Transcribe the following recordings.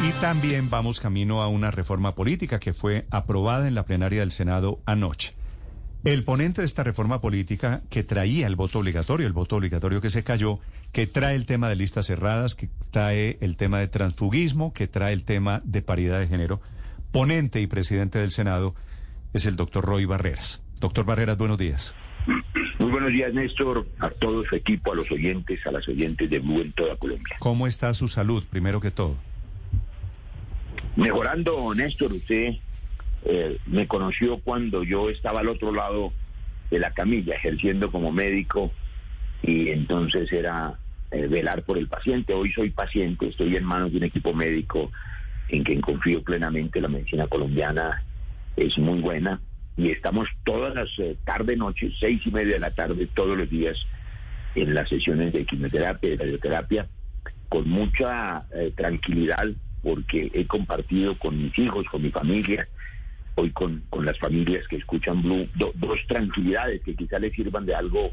Y también vamos camino a una reforma política que fue aprobada en la plenaria del Senado anoche. El ponente de esta reforma política que traía el voto obligatorio, el voto obligatorio que se cayó, que trae el tema de listas cerradas, que trae el tema de transfugismo, que trae el tema de paridad de género, ponente y presidente del Senado es el doctor Roy Barreras. Doctor Barreras, buenos días. Muy buenos días, Néstor, a todo su equipo, a los oyentes, a las oyentes de Blue en toda Colombia. ¿Cómo está su salud, primero que todo? Mejorando, Néstor, usted eh, me conoció cuando yo estaba al otro lado de la camilla, ejerciendo como médico, y entonces era eh, velar por el paciente. Hoy soy paciente, estoy en manos de un equipo médico en quien confío plenamente. La medicina colombiana es muy buena y estamos todas las eh, tarde, noche, seis y media de la tarde, todos los días en las sesiones de quimioterapia y radioterapia, con mucha eh, tranquilidad, porque he compartido con mis hijos, con mi familia, hoy con, con las familias que escuchan Blue, do- dos tranquilidades que quizá les sirvan de algo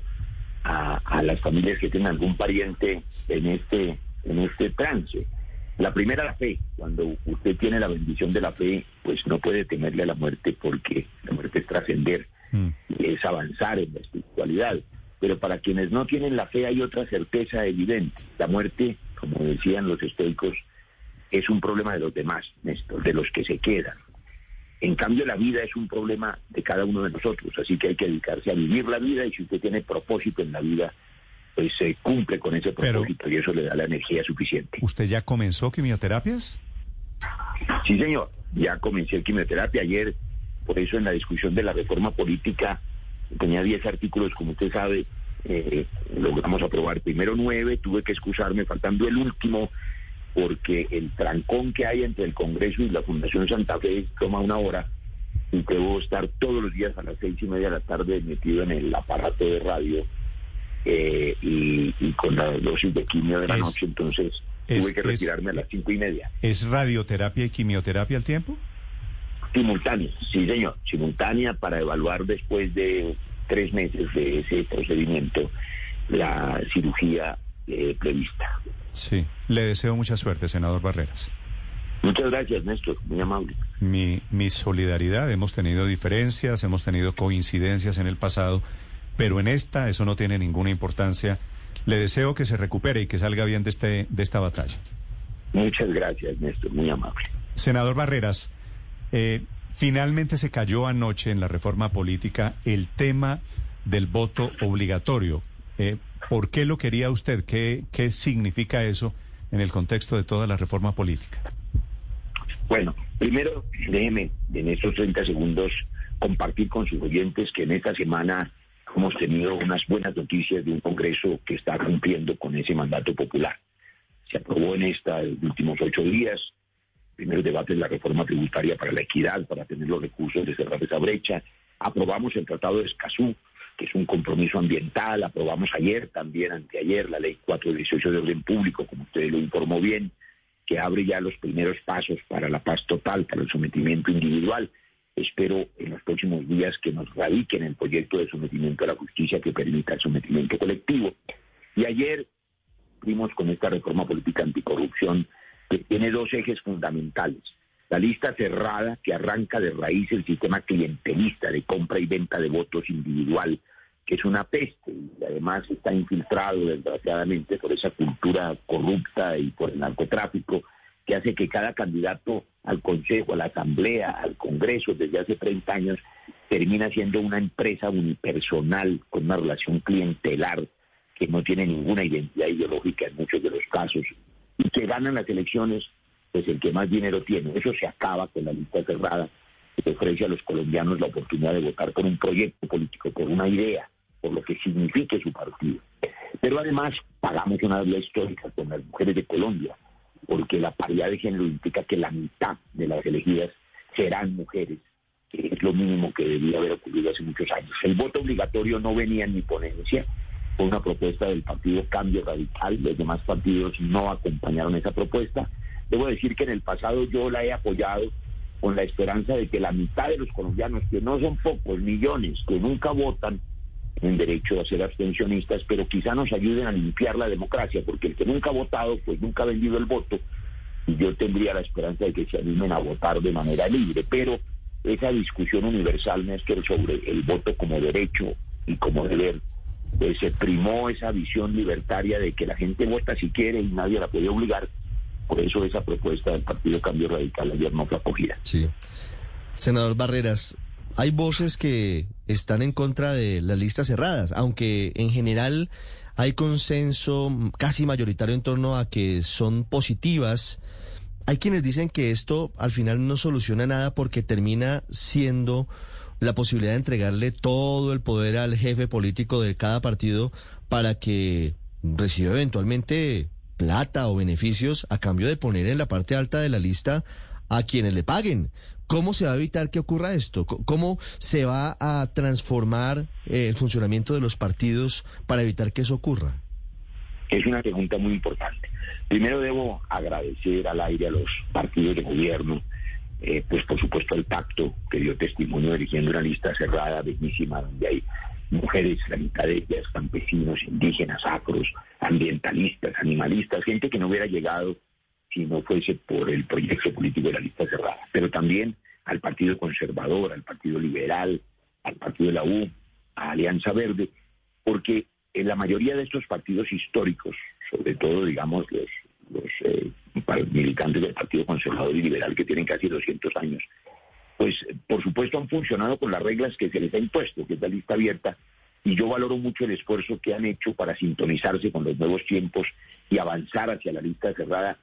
a, a las familias que tienen algún pariente en este, en este trance. La primera, la fe. Cuando usted tiene la bendición de la fe, pues no puede temerle a la muerte porque la muerte es trascender, Mm. es avanzar en la espiritualidad. Pero para quienes no tienen la fe hay otra certeza evidente. La muerte, como decían los estoicos, es un problema de los demás, Néstor, de los que se quedan. En cambio, la vida es un problema de cada uno de nosotros, así que hay que dedicarse a vivir la vida y si usted tiene propósito en la vida, pues se cumple con ese Pero- propósito y eso le da la energía suficiente. ¿Usted ya comenzó quimioterapias? Sí, señor. Ya comencé quimioterapia ayer, por eso en la discusión de la reforma política tenía 10 artículos, como usted sabe, eh, logramos aprobar primero nueve, tuve que excusarme faltando el último, porque el trancón que hay entre el Congreso y la Fundación Santa Fe toma una hora y debo estar todos los días a las seis y media de la tarde metido en el aparato de radio eh, y, y con la dosis de quimio de la Es- noche, entonces es- tuve que es- retirarme a las cinco y media. ¿Es radioterapia y quimioterapia al tiempo? Simultánea, sí señor, simultánea para evaluar después de tres meses de ese procedimiento la cirugía eh, prevista. Sí. Le deseo mucha suerte, senador Barreras. Muchas gracias, Néstor, muy amable. Mi, mi solidaridad, hemos tenido diferencias, hemos tenido coincidencias en el pasado, pero en esta eso no tiene ninguna importancia. Le deseo que se recupere y que salga bien de, este, de esta batalla. Muchas gracias, Néstor, muy amable. Senador Barreras, eh, finalmente se cayó anoche en la reforma política el tema del voto obligatorio. Eh, ¿Por qué lo quería usted? ¿Qué, ¿Qué significa eso en el contexto de toda la reforma política? Bueno, primero déjeme en estos 30 segundos compartir con sus oyentes que en esta semana hemos tenido unas buenas noticias de un Congreso que está cumpliendo con ese mandato popular. Se aprobó en estos últimos ocho días primer debate de la reforma tributaria para la equidad, para tener los recursos de cerrar esa brecha. Aprobamos el Tratado de Escazú, que es un compromiso ambiental. Aprobamos ayer, también anteayer, la Ley 418 de Orden Público, como usted lo informó bien, que abre ya los primeros pasos para la paz total, para el sometimiento individual. Espero en los próximos días que nos radiquen el proyecto de sometimiento a la justicia que permita el sometimiento colectivo. Y ayer vimos con esta reforma política anticorrupción que tiene dos ejes fundamentales. La lista cerrada que arranca de raíz el sistema clientelista de compra y venta de votos individual, que es una peste y además está infiltrado desgraciadamente por esa cultura corrupta y por el narcotráfico que hace que cada candidato al Consejo, a la Asamblea, al Congreso desde hace 30 años termina siendo una empresa unipersonal con una relación clientelar que no tiene ninguna identidad ideológica en muchos de los casos y que ganan las elecciones pues el que más dinero tiene. Eso se acaba con la lista cerrada que ofrece a los colombianos la oportunidad de votar por un proyecto político, por una idea, por lo que signifique su partido. Pero además pagamos una deuda histórica con las mujeres de Colombia. porque la paridad de género implica que la mitad de las elegidas serán mujeres, que es lo mínimo que debía haber ocurrido hace muchos años. El voto obligatorio no venía en mi ponencia, fue una propuesta del partido Cambio Radical, los demás partidos no acompañaron esa propuesta. Debo decir que en el pasado yo la he apoyado con la esperanza de que la mitad de los colombianos, que no son pocos, millones, que nunca votan, en derecho a ser abstencionistas, pero quizá nos ayuden a limpiar la democracia, porque el que nunca ha votado, pues nunca ha vendido el voto, y yo tendría la esperanza de que se animen a votar de manera libre. Pero esa discusión universal, Néstor, sobre el voto como derecho y como deber, pues se primó esa visión libertaria de que la gente vota si quiere y nadie la puede obligar. Por eso esa propuesta del Partido Cambio Radical ayer no fue acogida. Sí. Senador Barreras, hay voces que están en contra de las listas cerradas, aunque en general hay consenso casi mayoritario en torno a que son positivas. Hay quienes dicen que esto al final no soluciona nada porque termina siendo la posibilidad de entregarle todo el poder al jefe político de cada partido para que reciba eventualmente plata o beneficios a cambio de poner en la parte alta de la lista a quienes le paguen. ¿Cómo se va a evitar que ocurra esto? ¿Cómo se va a transformar eh, el funcionamiento de los partidos para evitar que eso ocurra? Es una pregunta muy importante. Primero debo agradecer al aire a los partidos de gobierno, eh, pues por supuesto al pacto que dio testimonio eligiendo una lista cerrada, bellísima, donde hay mujeres, la mitad de ellas, campesinos, indígenas, afros, ambientalistas, animalistas, gente que no hubiera llegado si no fuese por el proyecto político de la lista cerrada, pero también al Partido Conservador, al Partido Liberal, al Partido de la U, a Alianza Verde, porque en la mayoría de estos partidos históricos, sobre todo, digamos, los, los eh, militantes del Partido Conservador y Liberal que tienen casi 200 años, pues por supuesto han funcionado con las reglas que se les ha impuesto, que es la lista abierta, y yo valoro mucho el esfuerzo que han hecho para sintonizarse con los nuevos tiempos y avanzar hacia la lista cerrada,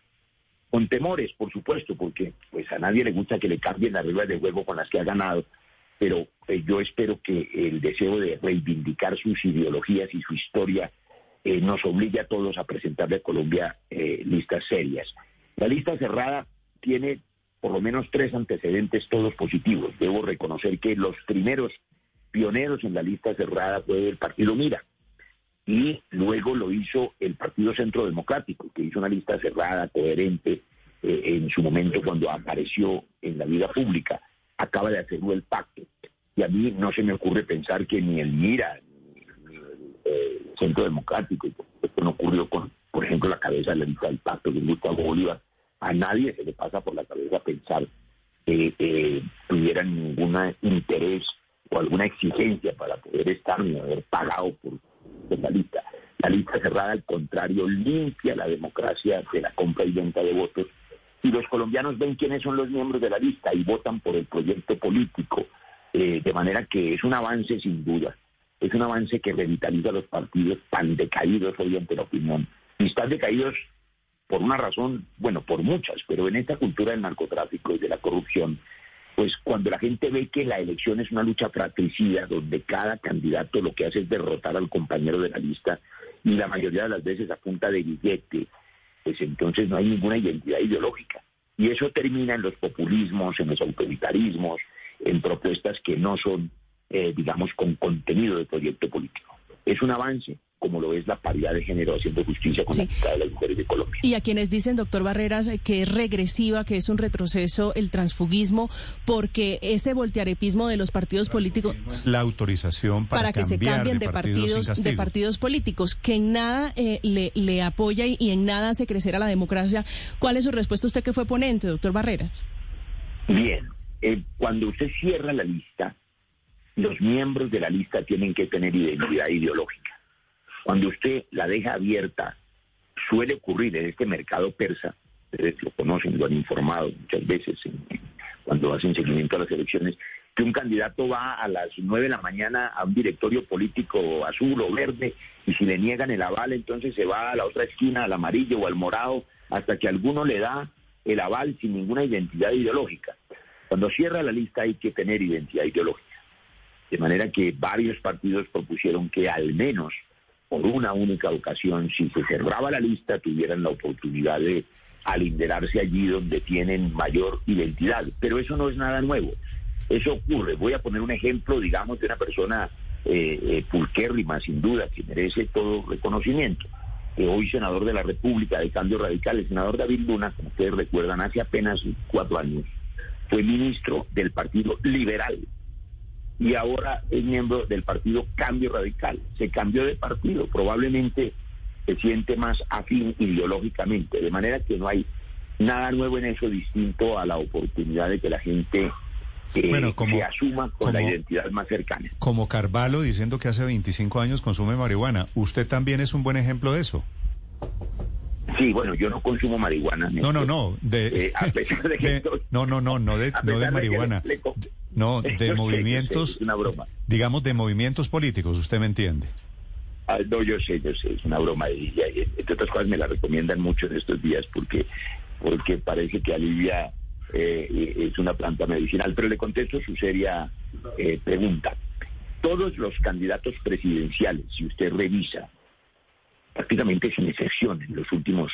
con temores, por supuesto, porque pues a nadie le gusta que le cambien las reglas de juego con las que ha ganado, pero eh, yo espero que el deseo de reivindicar sus ideologías y su historia eh, nos obligue a todos a presentarle a Colombia eh, listas serias. La lista cerrada tiene por lo menos tres antecedentes todos positivos. Debo reconocer que los primeros pioneros en la lista cerrada fue el partido Mira y luego lo hizo el Partido Centro Democrático, que hizo una lista cerrada, coherente, eh, en su momento cuando apareció en la vida pública. Acaba de hacerlo el pacto. Y a mí no se me ocurre pensar que ni el Mira, ni, el eh, Centro Democrático, esto no ocurrió con, por ejemplo, la cabeza de la lista del pacto, que Gustavo Bolívar, a nadie se le pasa por la cabeza pensar que eh, tuvieran ningún interés o alguna exigencia para poder estar ni haber pagado por, la lista. La lista cerrada, al contrario, limpia la democracia de la compra y venta de votos. Y los colombianos ven quiénes son los miembros de la lista y votan por el proyecto político. Eh, de manera que es un avance sin duda. Es un avance que revitaliza a los partidos tan decaídos hoy ante la opinión. Y están decaídos por una razón, bueno, por muchas, pero en esta cultura del narcotráfico y de la corrupción, pues cuando la gente ve que la elección es una lucha fratricida, donde cada candidato lo que hace es derrotar al compañero de la lista y la mayoría de las veces a punta de billete, pues entonces no hay ninguna identidad ideológica. Y eso termina en los populismos, en los autoritarismos, en propuestas que no son, eh, digamos, con contenido de proyecto político. Es un avance, como lo es la paridad de género haciendo justicia con la mitad de las mujeres de Colombia. Y a quienes dicen, doctor Barreras, que es regresiva, que es un retroceso el transfugismo, porque ese voltearepismo de los partidos políticos... La autorización para, que se cambien de, partidos, de partidos políticos, que en nada eh, le, le apoya y, en nada hace crecer a la democracia. ¿Cuál es su respuesta usted que fue ponente, doctor Barreras? Bien, eh, cuando usted cierra la lista, los miembros de la lista tienen que tener identidad ideológica. Cuando usted la deja abierta, suele ocurrir en este mercado persa, ustedes lo conocen, lo han informado muchas veces cuando hacen seguimiento a las elecciones, que un candidato va a las nueve de la mañana a un directorio político azul o verde y si le niegan el aval, entonces se va a la otra esquina, al amarillo o al morado, hasta que alguno le da el aval sin ninguna identidad ideológica. Cuando cierra la lista hay que tener identidad ideológica. De manera que varios partidos propusieron que al menos por una única ocasión, si se cerraba la lista, tuvieran la oportunidad de a linderarse allí donde tienen mayor identidad. Pero eso no es nada nuevo. Eso ocurre. Voy a poner un ejemplo, digamos, de una persona eh, eh, sin duda, que merece todo reconocimiento. Que hoy senador de la República de Cambio Radical, el senador David Luna, como ustedes recuerdan, hace apenas cuatro años, fue ministro del Partido Liberal y ahora es miembro del partido Cambio Radical. Se cambió de partido, probablemente se siente más afín ideológicamente, de manera que no hay nada nuevo en eso distinto a la oportunidad de que la gente eh, se asuma con la identidad más cercana. Como Carvalho diciendo que hace 25 años consume marihuana, ¿usted también es un buen ejemplo de eso? Sí, bueno, yo no consumo marihuana. No, no, no. De, eh, no, no, no, no de, no de marihuana. No, de movimientos. una broma. Digamos, de movimientos políticos, usted me entiende. Ah, no, yo sé, yo sé, es una broma. Y, entre otras cosas me la recomiendan mucho en estos días porque, porque parece que alivia, eh, es una planta medicinal. Pero le contesto su seria eh, pregunta. Todos los candidatos presidenciales, si usted revisa, prácticamente sin excepción en los últimos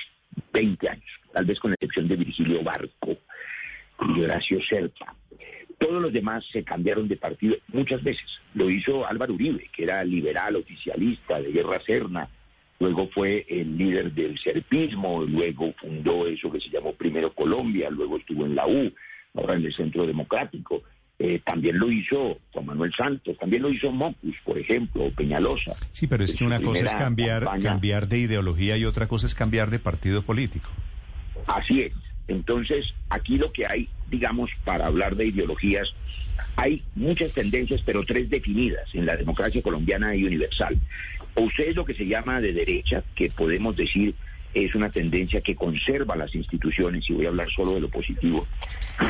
20 años, tal vez con la excepción de Virgilio Barco y Horacio Serpa. Todos los demás se cambiaron de partido muchas veces. Lo hizo Álvaro Uribe, que era liberal, oficialista, de Guerra Serna. Luego fue el líder del serpismo, luego fundó eso que se llamó Primero Colombia, luego estuvo en la U, ahora en el Centro Democrático. Eh, también lo hizo Juan Manuel Santos, también lo hizo Mocus, por ejemplo, o Peñalosa. Sí, pero es que una cosa es cambiar, cambiar de ideología y otra cosa es cambiar de partido político. Así es. Entonces, aquí lo que hay, digamos, para hablar de ideologías, hay muchas tendencias, pero tres definidas en la democracia colombiana y universal. O usted es lo que se llama de derecha, que podemos decir es una tendencia que conserva las instituciones, y voy a hablar solo de lo positivo,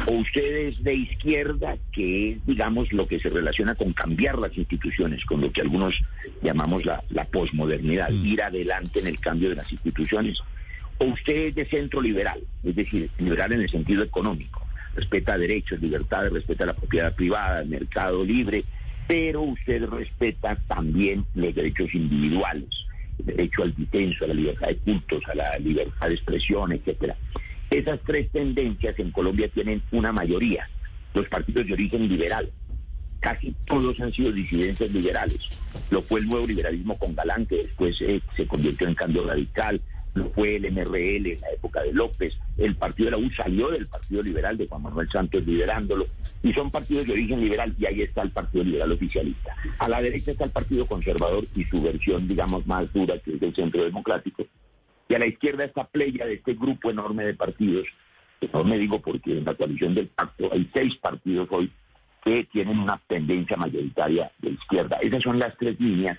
o ustedes de izquierda, que es, digamos, lo que se relaciona con cambiar las instituciones, con lo que algunos llamamos la, la posmodernidad, mm. ir adelante en el cambio de las instituciones, o usted es de centro liberal, es decir, liberal en el sentido económico, respeta derechos, libertades, respeta la propiedad privada, el mercado libre, pero usted respeta también los derechos individuales derecho al disenso, a la libertad de cultos, a la libertad de expresión, etcétera. Esas tres tendencias en Colombia tienen una mayoría, los partidos de origen liberal. Casi todos han sido disidencias liberales. Lo fue el nuevo liberalismo con Galán, que después eh, se convirtió en cambio radical, fue el MRL en la época de López, el Partido de la U salió del Partido Liberal de Juan Manuel Santos liderándolo, y son partidos de origen liberal, y ahí está el Partido Liberal oficialista. A la derecha está el Partido Conservador y su versión, digamos, más dura, que es el Centro Democrático, y a la izquierda está Playa de este grupo enorme de partidos, no me digo porque en la coalición del pacto hay seis partidos hoy que tienen una tendencia mayoritaria de izquierda. Esas son las tres líneas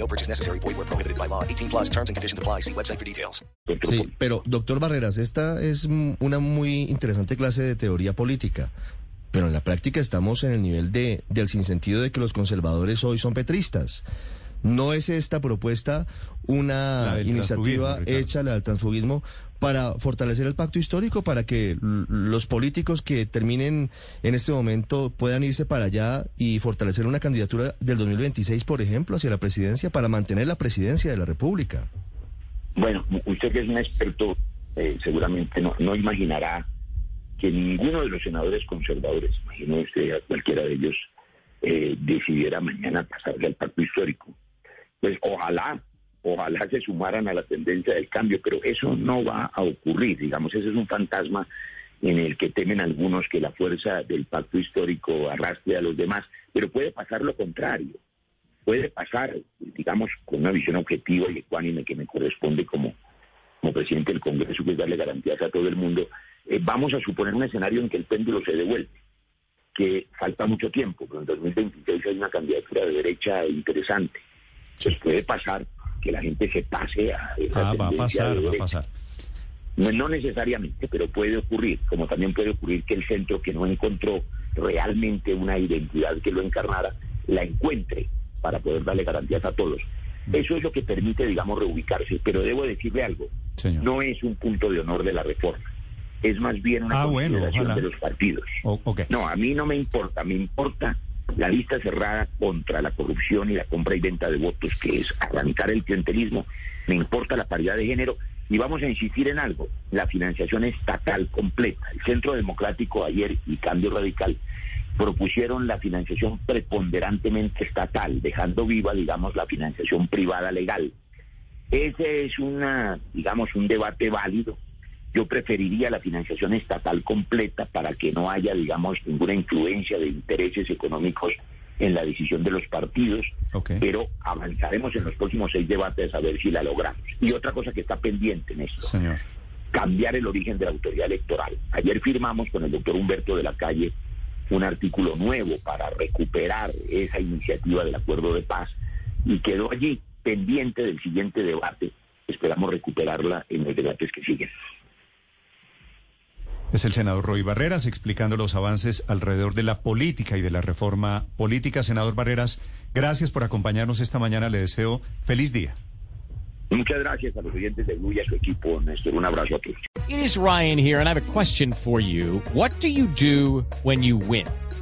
No purchase necessary. prohibited by law. 18 plus terms and conditions apply. See website for details. Sí, pero doctor Barreras, esta es una muy interesante clase de teoría política. Pero en la práctica estamos en el nivel de, del sinsentido de que los conservadores hoy son petristas. ¿No es esta propuesta una iniciativa hecha al transfugismo para fortalecer el pacto histórico, para que los políticos que terminen en este momento puedan irse para allá y fortalecer una candidatura del 2026, por ejemplo, hacia la presidencia, para mantener la presidencia de la República? Bueno, usted que es un experto, eh, seguramente no, no imaginará que ninguno de los senadores conservadores, imagino usted cualquiera de ellos, eh, decidiera mañana pasarle al pacto histórico. Pues ojalá ojalá se sumaran a la tendencia del cambio, pero eso no va a ocurrir, digamos, ese es un fantasma en el que temen algunos que la fuerza del pacto histórico arrastre a los demás, pero puede pasar lo contrario, puede pasar, digamos, con una visión objetiva y ecuánime que me corresponde como, como presidente del Congreso, que es darle garantías a todo el mundo, eh, vamos a suponer un escenario en que el péndulo se devuelve, que falta mucho tiempo, pero en 2026 hay una candidatura de derecha interesante. Entonces puede pasar que la gente se pase a esa ah, va a pasar, va a pasar. No, no necesariamente, pero puede ocurrir, como también puede ocurrir que el centro que no encontró realmente una identidad que lo encarnara, la encuentre para poder darle garantías a todos. Eso es lo que permite, digamos, reubicarse. Pero debo decirle algo, no es un punto de honor de la reforma. Es más bien una ah, consideración de los partidos. No, a mí no me importa, me importa la lista cerrada contra la corrupción y la compra y venta de votos, que es arrancar el clientelismo, me importa la paridad de género y vamos a insistir en algo, la financiación estatal completa. El Centro Democrático ayer y Cambio Radical propusieron la financiación preponderantemente estatal, dejando viva, digamos, la financiación privada legal. Ese es una, digamos, un debate válido. Yo preferiría la financiación estatal completa para que no haya, digamos, ninguna influencia de intereses económicos en la decisión de los partidos, pero avanzaremos en los próximos seis debates a ver si la logramos. Y otra cosa que está pendiente en esto, cambiar el origen de la autoridad electoral. Ayer firmamos con el doctor Humberto de la Calle un artículo nuevo para recuperar esa iniciativa del acuerdo de paz y quedó allí pendiente del siguiente debate. Esperamos recuperarla en los debates que siguen. Es el senador Roy Barreras explicando los avances alrededor de la política y de la reforma política. Senador Barreras, gracias por acompañarnos esta mañana. Le deseo feliz día. Muchas gracias a los oyentes de Blue y a su equipo, Néstor. Un abrazo a todos. It is Ryan here, and I have a question for you. What do you do when you win?